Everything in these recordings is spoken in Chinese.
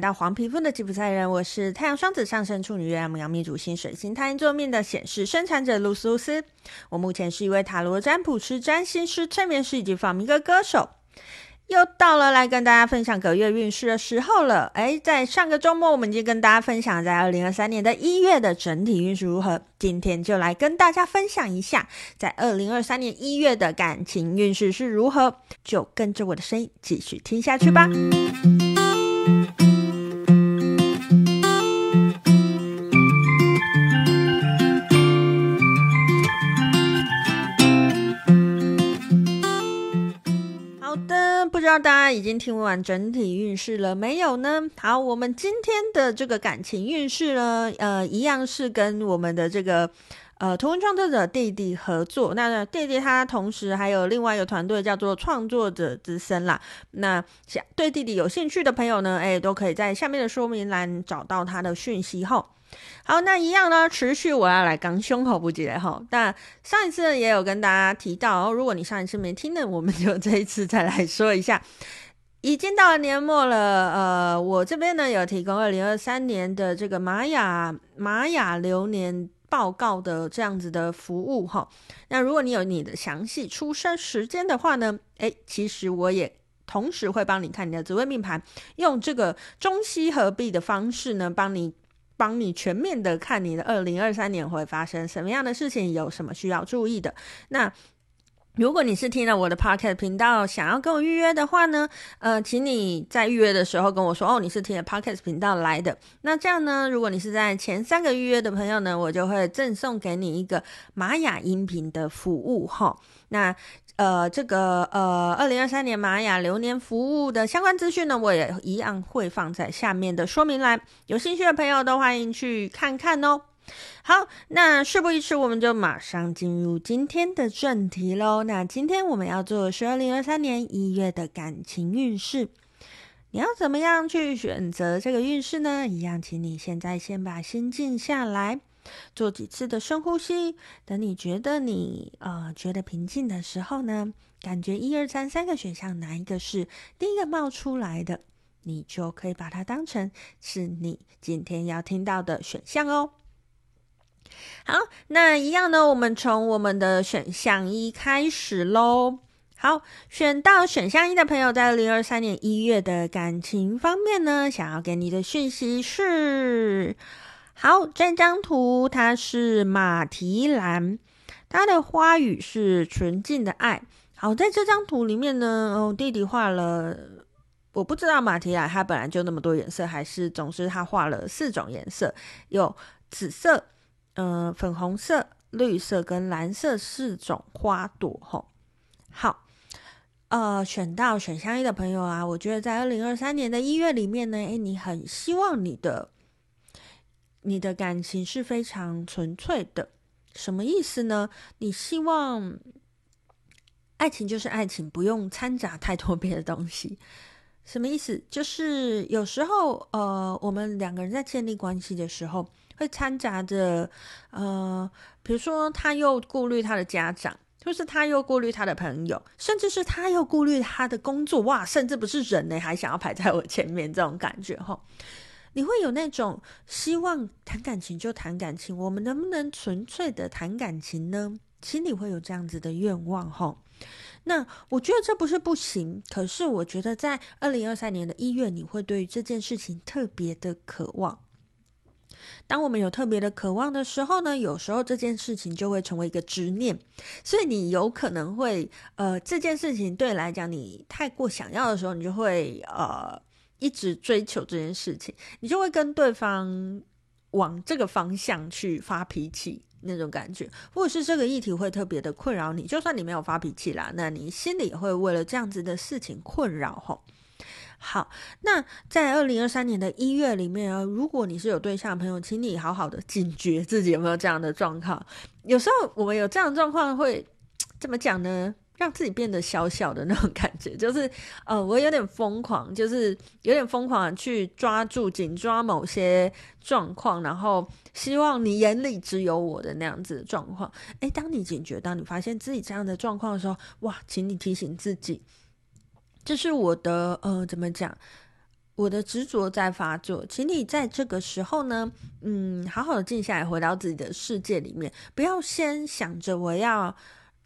到黄皮肤的吉普赛人，我是太阳双子上升处女月亮牡羊命主星水星太阴座命的显示生产者露丝露丝。我目前是一位塔罗占卜师、占星师、催眠师以及放民歌歌手。又到了来跟大家分享个月运势的时候了。诶，在上个周末，我们已经跟大家分享在二零二三年的一月的整体运势如何。今天就来跟大家分享一下，在二零二三年一月的感情运势是如何。就跟着我的声音继续听下去吧。已经听完整体运势了没有呢？好，我们今天的这个感情运势呢，呃，一样是跟我们的这个呃图文创作者弟弟合作。那弟弟他同时还有另外一个团队叫做创作者之声啦。那想对弟弟有兴趣的朋友呢，哎，都可以在下面的说明栏找到他的讯息后。好，那一样呢，持续我要来刚胸口不记得哈。那上一次也有跟大家提到，如果你上一次没听的，我们就这一次再来说一下。已经到了年末了，呃，我这边呢有提供二零二三年的这个玛雅玛雅流年报告的这样子的服务哈。那如果你有你的详细出生时间的话呢，诶，其实我也同时会帮你看你的紫微命盘，用这个中西合璧的方式呢，帮你。帮你全面的看你的二零二三年会发生什么样的事情，有什么需要注意的。那如果你是听了我的 Podcast 频道，想要跟我预约的话呢，呃，请你在预约的时候跟我说哦，你是听了 Podcast 频道来的。那这样呢，如果你是在前三个预约的朋友呢，我就会赠送给你一个玛雅音频的服务哈。那呃，这个呃，二零二三年玛雅流年服务的相关资讯呢，我也一样会放在下面的说明栏，有兴趣的朋友都欢迎去看看哦。好，那事不宜迟，我们就马上进入今天的正题喽。那今天我们要做的是二零二三年一月的感情运势，你要怎么样去选择这个运势呢？一样，请你现在先把心静下来。做几次的深呼吸，等你觉得你呃觉得平静的时候呢，感觉一二三三个选项哪一个是第一个冒出来的，你就可以把它当成是你今天要听到的选项哦。好，那一样呢，我们从我们的选项一开始喽。好，选到选项一的朋友，在二零二三年一月的感情方面呢，想要给你的讯息是。好，这张图它是马蹄兰，它的花语是纯净的爱。好，在这张图里面呢，哦，弟弟画了，我不知道马蹄兰它本来就那么多颜色，还是总之他画了四种颜色，有紫色、呃，粉红色、绿色跟蓝色四种花朵。吼，好，呃，选到选项一的朋友啊，我觉得在二零二三年的一月里面呢，诶，你很希望你的。你的感情是非常纯粹的，什么意思呢？你希望爱情就是爱情，不用掺杂太多别的东西。什么意思？就是有时候，呃，我们两个人在建立关系的时候，会掺杂着，呃，比如说他又顾虑他的家长，就是他又顾虑他的朋友，甚至是他又顾虑他的工作。哇，甚至不是人呢，还想要排在我前面，这种感觉，齁。你会有那种希望谈感情就谈感情，我们能不能纯粹的谈感情呢？心里会有这样子的愿望齁。那我觉得这不是不行，可是我觉得在二零二三年的一月，你会对这件事情特别的渴望。当我们有特别的渴望的时候呢，有时候这件事情就会成为一个执念，所以你有可能会呃，这件事情对来讲你太过想要的时候，你就会呃。一直追求这件事情，你就会跟对方往这个方向去发脾气那种感觉，或者是这个议题会特别的困扰你。就算你没有发脾气啦，那你心里也会为了这样子的事情困扰吼。好，那在二零二三年的一月里面啊，如果你是有对象的朋友，请你好好的警觉自己有没有这样的状况。有时候我们有这样的状况会 怎么讲呢？让自己变得小小的那种感觉，就是，呃，我有点疯狂，就是有点疯狂去抓住、紧抓某些状况，然后希望你眼里只有我的那样子的状况。诶，当你警觉，当你发现自己这样的状况的时候，哇，请你提醒自己，这是我的，呃，怎么讲？我的执着在发作，请你在这个时候呢，嗯，好好的静下来，回到自己的世界里面，不要先想着我要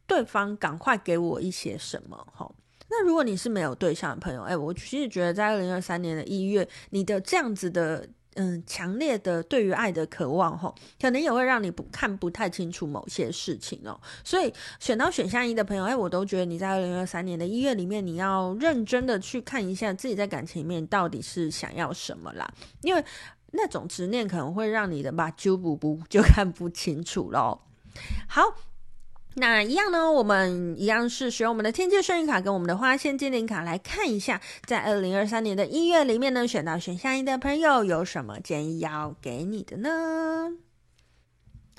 对方赶快给我一些什么，吼。那如果你是没有对象的朋友，哎，我其实觉得在二零二三年的一月，你的这样子的。嗯，强烈的对于爱的渴望，吼，可能也会让你不看不太清楚某些事情哦。所以选到选项一的朋友，哎，我都觉得你在二零二三年的一月里面，你要认真的去看一下自己在感情里面到底是想要什么啦。因为那种执念可能会让你的吧，就不不就看不清楚喽。好。那一样呢，我们一样是使用我们的天界圣諭卡跟我们的花仙精灵卡来看一下，在二零二三年的一月里面呢，选到选项一的朋友有什么建议要给你的呢？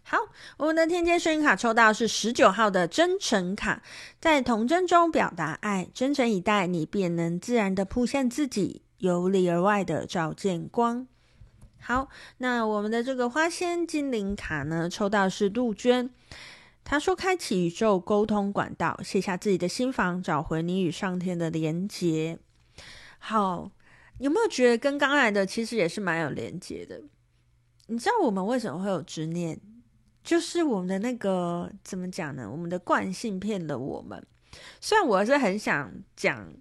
好，我们的天界圣諭卡抽到是十九号的真诚卡，在童真中表达爱，真诚以待，你便能自然的铺现自己，由里而外的照见光。好，那我们的这个花仙精灵卡呢，抽到是杜鹃。他说：“开启宇宙沟通管道，卸下自己的心房，找回你与上天的连接。”好，有没有觉得跟刚来的其实也是蛮有连接的？你知道我们为什么会有执念？就是我们的那个怎么讲呢？我们的惯性骗了我们。虽然我是很想讲。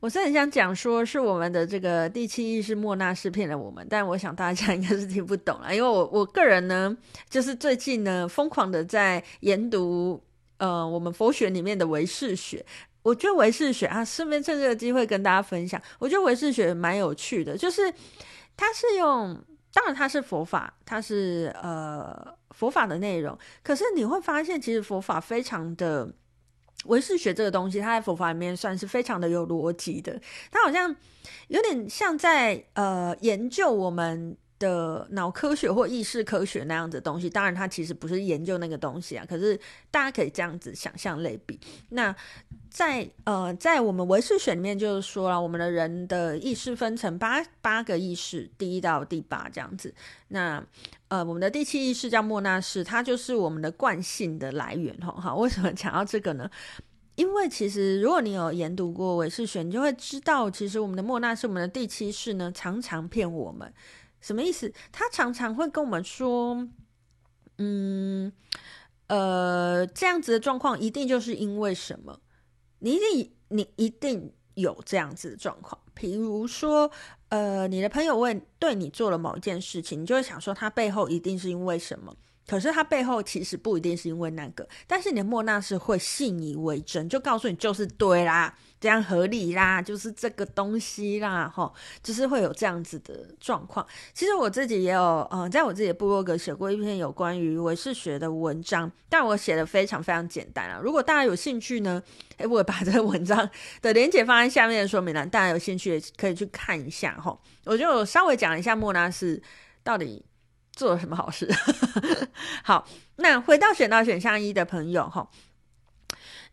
我是很想讲，说是我们的这个第七意识莫那识骗了我们，但我想大家应该是听不懂了，因为我我个人呢，就是最近呢疯狂的在研读呃我们佛学里面的唯识学，我觉得唯识学啊，顺便趁这个机会跟大家分享，我觉得唯识学蛮有趣的，就是它是用，当然它是佛法，它是呃佛法的内容，可是你会发现其实佛法非常的。唯识学这个东西，它在佛法里面算是非常的有逻辑的。它好像有点像在呃研究我们的脑科学或意识科学那样子的东西。当然，它其实不是研究那个东西啊。可是大家可以这样子想象类比。那在呃在我们唯识学里面，就是说了，我们的人的意识分成八八个意识，第一到第八这样子。那呃，我们的第七意识叫莫那识，它就是我们的惯性的来源吼。哈，为什么讲到这个呢？因为其实如果你有研读过唯识学，你就会知道，其实我们的莫那识，我们的第七识呢，常常骗我们。什么意思？他常常会跟我们说，嗯，呃，这样子的状况一定就是因为什么？你一定，你一定有这样子的状况。比如说，呃，你的朋友问对你做了某一件事情，你就会想说他背后一定是因为什么？可是他背后其实不一定是因为那个，但是你的莫那是会信以为真，就告诉你就是对啦，这样合理啦，就是这个东西啦，齁，就是会有这样子的状况。其实我自己也有，呃，在我自己的部落格写过一篇有关于唯识学的文章，但我写的非常非常简单啊。如果大家有兴趣呢，哎，我把这个文章的连结放在下面的说明栏，大家有兴趣也可以去看一下齁。我就稍微讲一下莫那识到底做了什么好事？好，那回到选到选项一的朋友哈，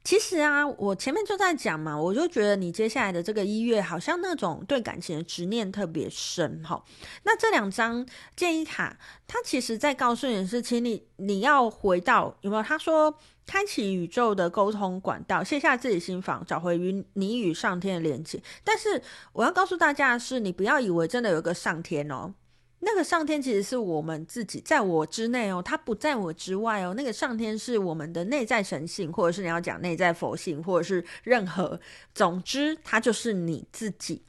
其实啊，我前面就在讲嘛，我就觉得你接下来的这个一月，好像那种对感情的执念特别深哈。那这两张建议卡，它其实在告诉你是，请你你要回到有没有？他说，开启宇宙的沟通管道，卸下自己心防，找回与你与上天的连接。但是我要告诉大家的是，你不要以为真的有个上天哦。那个上天其实是我们自己，在我之内哦，它不在我之外哦。那个上天是我们的内在神性，或者是你要讲内在佛性，或者是任何，总之它就是你自己。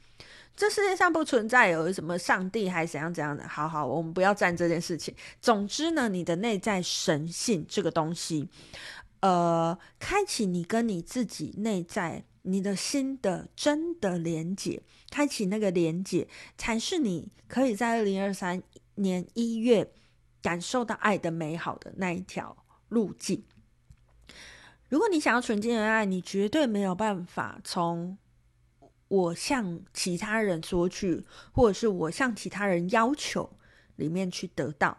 这世界上不存在有什么上帝还是怎样怎样的。好好，我们不要战这件事情。总之呢，你的内在神性这个东西，呃，开启你跟你自己内在。你的心的真的连接，开启那个连接，才是你可以在二零二三年一月感受到爱的美好的那一条路径。如果你想要纯净的爱，你绝对没有办法从我向其他人索取，或者是我向其他人要求里面去得到。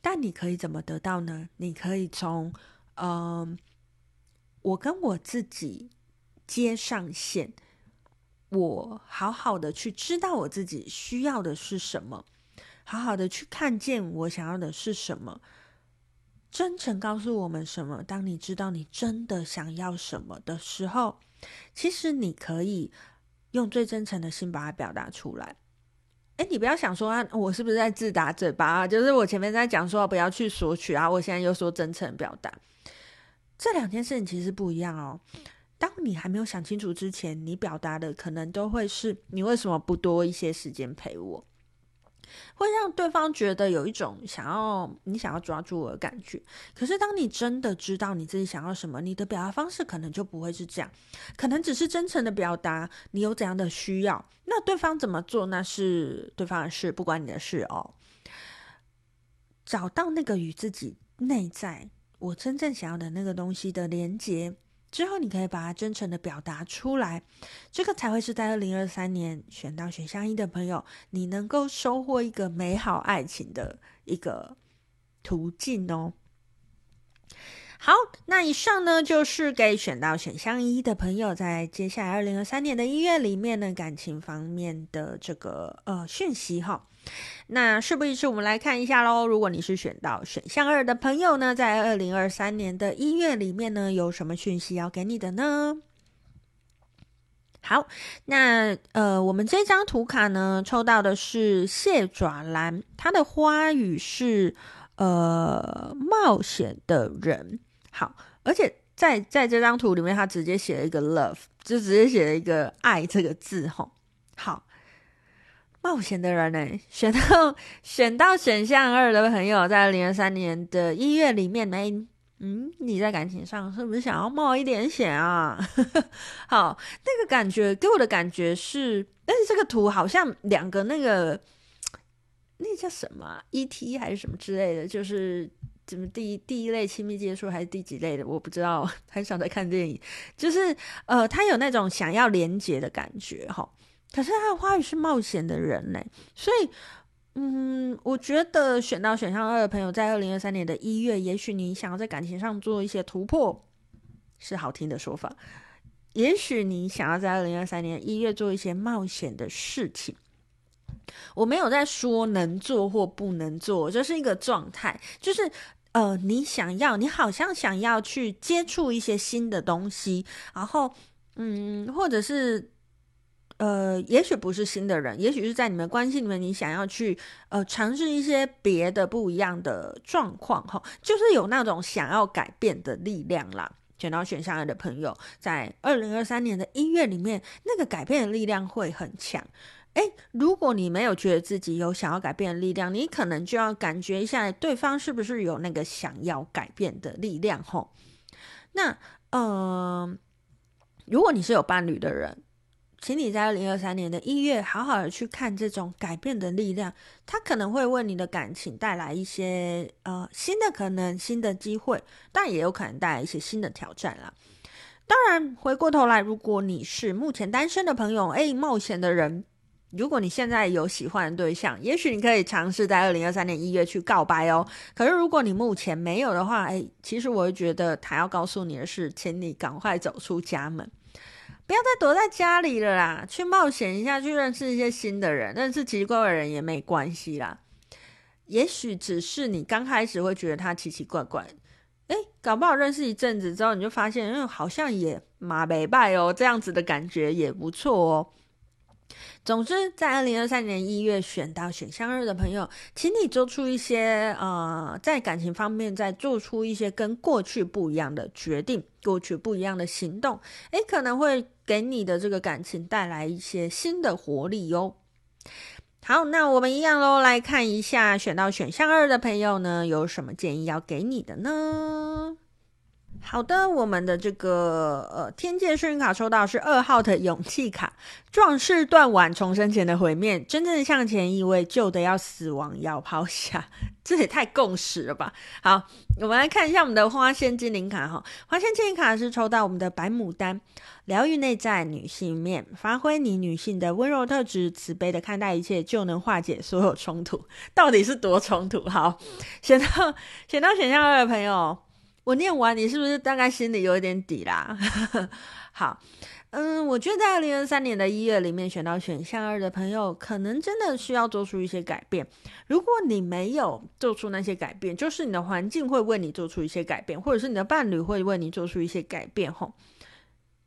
但你可以怎么得到呢？你可以从，嗯、我跟我自己。接上线，我好好的去知道我自己需要的是什么，好好的去看见我想要的是什么，真诚告诉我们什么。当你知道你真的想要什么的时候，其实你可以用最真诚的心把它表达出来。哎，你不要想说啊，我是不是在自打嘴巴啊？就是我前面在讲说不要去索取啊，我现在又说真诚表达，这两件事情其实不一样哦。当你还没有想清楚之前，你表达的可能都会是你为什么不多一些时间陪我？会让对方觉得有一种想要你想要抓住我的感觉。可是当你真的知道你自己想要什么，你的表达方式可能就不会是这样，可能只是真诚的表达你有怎样的需要。那对方怎么做，那是对方的事，不关你的事哦。找到那个与自己内在我真正想要的那个东西的连接。之后，你可以把它真诚的表达出来，这个才会是在二零二三年选到选项一的朋友，你能够收获一个美好爱情的一个途径哦。好，那以上呢就是给选到选项一的朋友，在接下来二零二三年的一月里面呢，感情方面的这个呃讯息哈。那事不宜迟，我们来看一下喽。如果你是选到选项二的朋友呢，在二零二三年的一月里面呢，有什么讯息要给你的呢？好，那呃，我们这张图卡呢，抽到的是蟹爪兰，它的花语是呃冒险的人。好，而且在在这张图里面，他直接写了一个 love，就直接写了一个爱这个字吼。好。冒险的人呢，选到选到选项二的朋友，在二零二三年的一月里面呢，嗯，你在感情上是不是想要冒一点险啊？好，那个感觉给我的感觉是，但是这个图好像两个那个那叫什么 ET 还是什么之类的，就是怎么第一第一类亲密接触还是第几类的，我不知道，很少在看电影，就是呃，他有那种想要连接的感觉哈。可是他的花语是冒险的人呢，所以，嗯，我觉得选到选项二的朋友，在二零二三年的一月，也许你想要在感情上做一些突破，是好听的说法。也许你想要在二零二三年一月做一些冒险的事情，我没有在说能做或不能做，这是一个状态，就是呃，你想要，你好像想要去接触一些新的东西，然后，嗯，或者是。呃，也许不是新的人，也许是在你们关系里面，你想要去呃尝试一些别的不一样的状况哈，就是有那种想要改变的力量啦。选到选项二的朋友，在二零二三年的一月里面，那个改变的力量会很强。诶，如果你没有觉得自己有想要改变的力量，你可能就要感觉一下对方是不是有那个想要改变的力量哈。那、呃，如果你是有伴侣的人。请你在二零二三年的一月，好好的去看这种改变的力量，它可能会为你的感情带来一些呃新的可能、新的机会，但也有可能带来一些新的挑战啦。当然，回过头来，如果你是目前单身的朋友，诶，冒险的人，如果你现在有喜欢的对象，也许你可以尝试在二零二三年一月去告白哦。可是如果你目前没有的话，诶，其实我会觉得他要告诉你的是，请你赶快走出家门。不要再躲在家里了啦，去冒险一下，去认识一些新的人，认识奇奇怪怪的人也没关系啦。也许只是你刚开始会觉得他奇奇怪怪，诶，搞不好认识一阵子之后，你就发现，嗯，好像也马没拜哦，这样子的感觉也不错哦。总之，在二零二三年一月选到选项二的朋友，请你做出一些呃，在感情方面再做出一些跟过去不一样的决定，过去不一样的行动，诶，可能会给你的这个感情带来一些新的活力哟。好，那我们一样喽，来看一下选到选项二的朋友呢，有什么建议要给你的呢？好的，我们的这个呃天界幸运卡抽到是二号的勇气卡，壮士断腕，重生前的毁灭，真正向前意味，旧的要死亡，要抛下，这也太共识了吧？好，我们来看一下我们的花仙精灵卡哈，花仙精灵卡是抽到我们的白牡丹，疗愈内在女性面，发挥你女性的温柔特质，慈悲的看待一切，就能化解所有冲突。到底是多冲突？好，选到选到选项二的朋友。我念完，你是不是大概心里有一点底啦？好，嗯，我觉得在二零二三年的一月里面选到选项二的朋友，可能真的需要做出一些改变。如果你没有做出那些改变，就是你的环境会为你做出一些改变，或者是你的伴侣会为你做出一些改变。吼，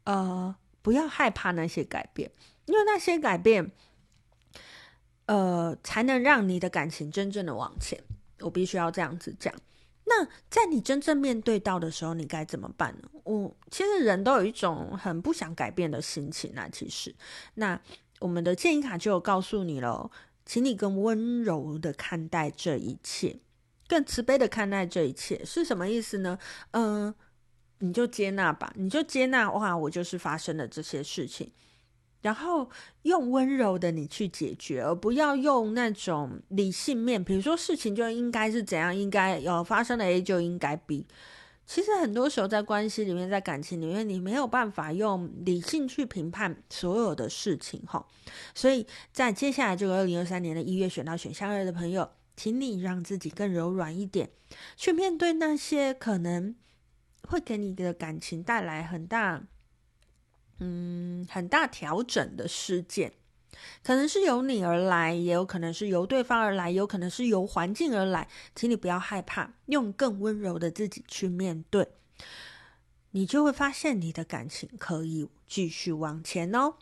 呃，不要害怕那些改变，因为那些改变，呃，才能让你的感情真正的往前。我必须要这样子讲。那在你真正面对到的时候，你该怎么办呢？我其实人都有一种很不想改变的心情啊。其实，那我们的建议卡就有告诉你了，请你更温柔的看待这一切，更慈悲的看待这一切，是什么意思呢？嗯、你就接纳吧，你就接纳哇，我就是发生了这些事情。然后用温柔的你去解决，而不要用那种理性面，比如说事情就应该是怎样，应该有发生的 A 就应该 B。其实很多时候在关系里面，在感情里面，你没有办法用理性去评判所有的事情哈。所以在接下来这个二零二三年的一月选到选项二的朋友，请你让自己更柔软一点，去面对那些可能会给你的感情带来很大。嗯，很大调整的事件，可能是由你而来，也有可能是由对方而来，有可能是由环境而来。请你不要害怕，用更温柔的自己去面对，你就会发现你的感情可以继续往前哦。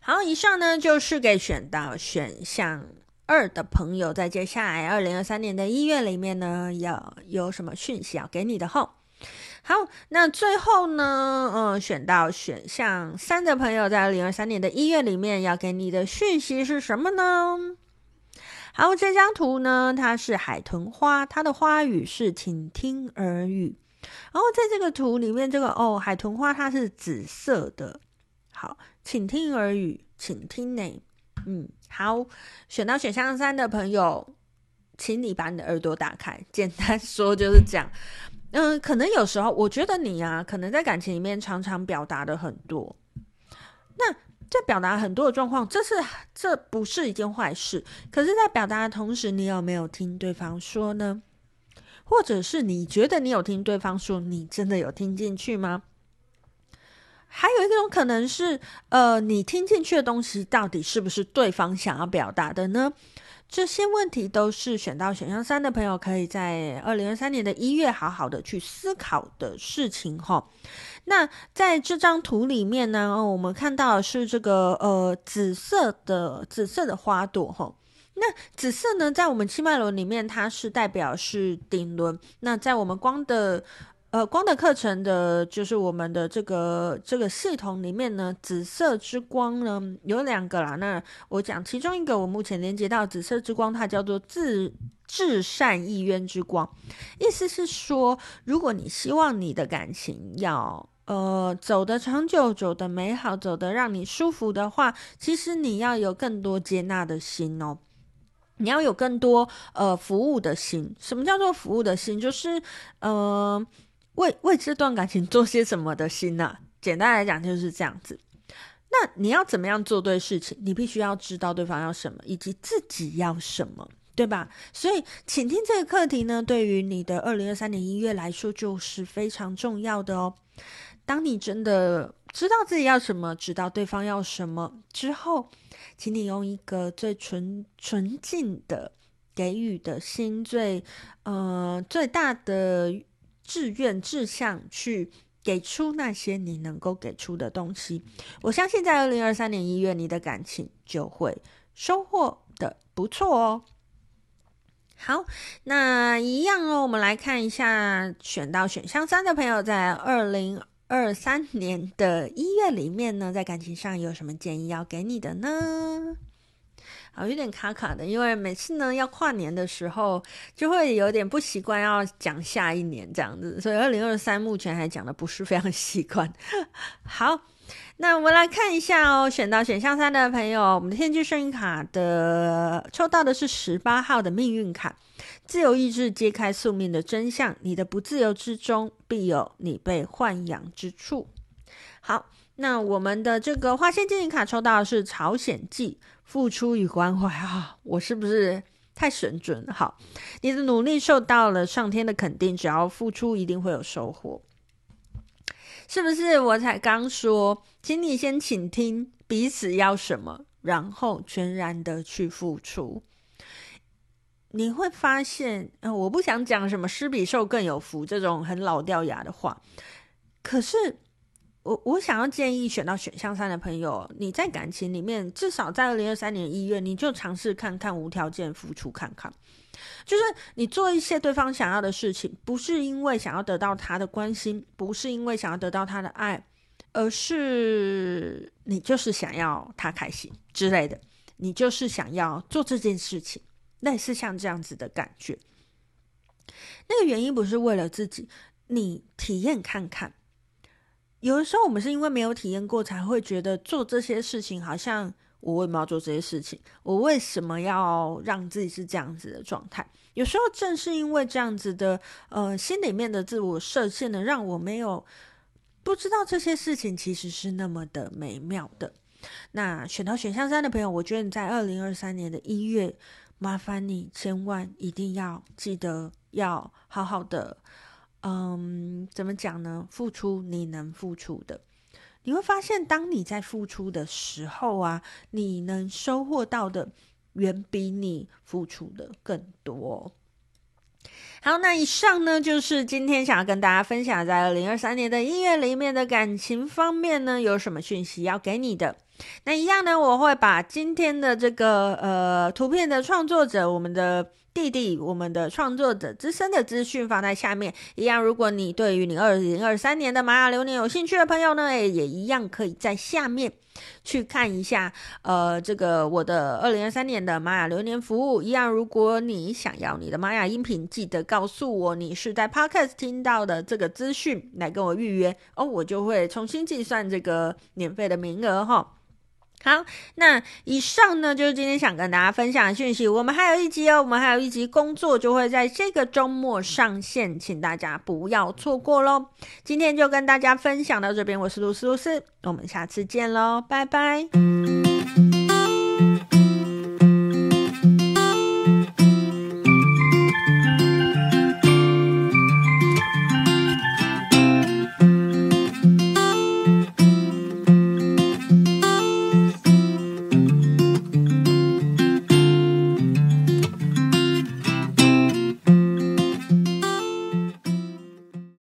好，以上呢就是给选到选项二的朋友，在接下来二零二三年的一月里面呢，要有什么讯息要给你的后。好，那最后呢，嗯，选到选项三的朋友，在二零二三年的一月里面要给你的讯息是什么呢？好，这张图呢，它是海豚花，它的花语是倾听耳语。然后在这个图里面，这个哦，海豚花它是紫色的。好，倾听耳语，倾听呢，嗯，好，选到选项三的朋友，请你把你的耳朵打开。简单说就是这样。嗯，可能有时候我觉得你啊，可能在感情里面常常表达的很多。那在表达很多的状况，这是这不是一件坏事。可是，在表达的同时，你有没有听对方说呢？或者是你觉得你有听对方说，你真的有听进去吗？还有一种可能是，呃，你听进去的东西到底是不是对方想要表达的呢？这些问题都是选到选项三的朋友可以在二零二三年的一月好好的去思考的事情哈。那在这张图里面呢，我们看到的是这个呃紫色的紫色的花朵哈。那紫色呢，在我们七脉轮里面，它是代表是顶轮。那在我们光的。呃，光的课程的，就是我们的这个这个系统里面呢，紫色之光呢有两个啦。那我讲其中一个，我目前连接到紫色之光，它叫做至至善意愿之光。意思是说，如果你希望你的感情要呃走得长久、走得美好、走得让你舒服的话，其实你要有更多接纳的心哦。你要有更多呃服务的心。什么叫做服务的心？就是呃。为为这段感情做些什么的心呢、简单来讲就是这样子。那你要怎么样做对事情？你必须要知道对方要什么，以及自己要什么，对吧？所以，请听这个课题呢，对于你的二零二三年一月来说，就是非常重要的哦。当你真的知道自己要什么，知道对方要什么之后，请你用一个最纯纯净的给予的心，最呃最大的。志愿志向去给出那些你能够给出的东西，我相信在二零二三年一月，你的感情就会收获的不错哦。好，那一样哦，我们来看一下选到选项三的朋友，在二零二三年的一月里面呢，在感情上有什么建议要给你的呢？啊，有点卡卡的，因为每次呢要跨年的时候，就会有点不习惯要讲下一年这样子，所以二零二三目前还讲的不是非常习惯。好，那我们来看一下哦，选到选项三的朋友，我们的天机圣卡的抽到的是十八号的命运卡，自由意志揭开宿命的真相，你的不自由之中必有你被豢养之处。好，那我们的这个花仙精灵卡抽到的是朝鲜记。付出与关怀啊，我是不是太神准？好，你的努力受到了上天的肯定，只要付出，一定会有收获，是不是？我才刚说，请你先倾听彼此要什么，然后全然的去付出，你会发现，呃，我不想讲什么“施比受更有福”这种很老掉牙的话，可是。我我想要建议选到选项三的朋友，你在感情里面，至少在二零二三年一月，你就尝试看看无条件付出看看。就是你做一些对方想要的事情，不是因为想要得到他的关心，不是因为想要得到他的爱，而是你就是想要他开心之类的，你就是想要做这件事情，类似像这样子的感觉。那个原因不是为了自己，你体验看看。有的时候我们是因为没有体验过，才会觉得做这些事情好像。我为什么要做这些事情？我为什么要让自己是这样子的状态？有时候正是因为这样子的，呃，心里面的自我设限呢，让我没有不知道这些事情其实是那么的美妙的。那选到选项三的朋友，我觉得你在二零二三年的一月，麻烦你千万一定要记得要好好的，嗯，怎么讲呢？付出你能付出的。你会发现，当你在付出的时候啊，你能收获到的远比你付出的更多。好，那以上呢，就是今天想要跟大家分享，在二零二三年的一月里面的感情方面呢，有什么讯息要给你的。那一样呢，我会把今天的这个呃图片的创作者，我们的。弟弟，我们的创作者资深的资讯放在下面，一样。如果你对于你二零二三年的玛雅流年有兴趣的朋友呢，也一样可以在下面去看一下。呃，这个我的二零二三年的玛雅流年服务一样。如果你想要你的玛雅音频，记得告诉我你是在 Podcast 听到的这个资讯，来跟我预约哦，我就会重新计算这个免费的名额哈。好，那以上呢，就是今天想跟大家分享的讯息。我们还有一集哦，我们还有一集工作就会在这个周末上线，请大家不要错过喽。今天就跟大家分享到这边，我是露丝露丝，我们下次见喽，拜拜。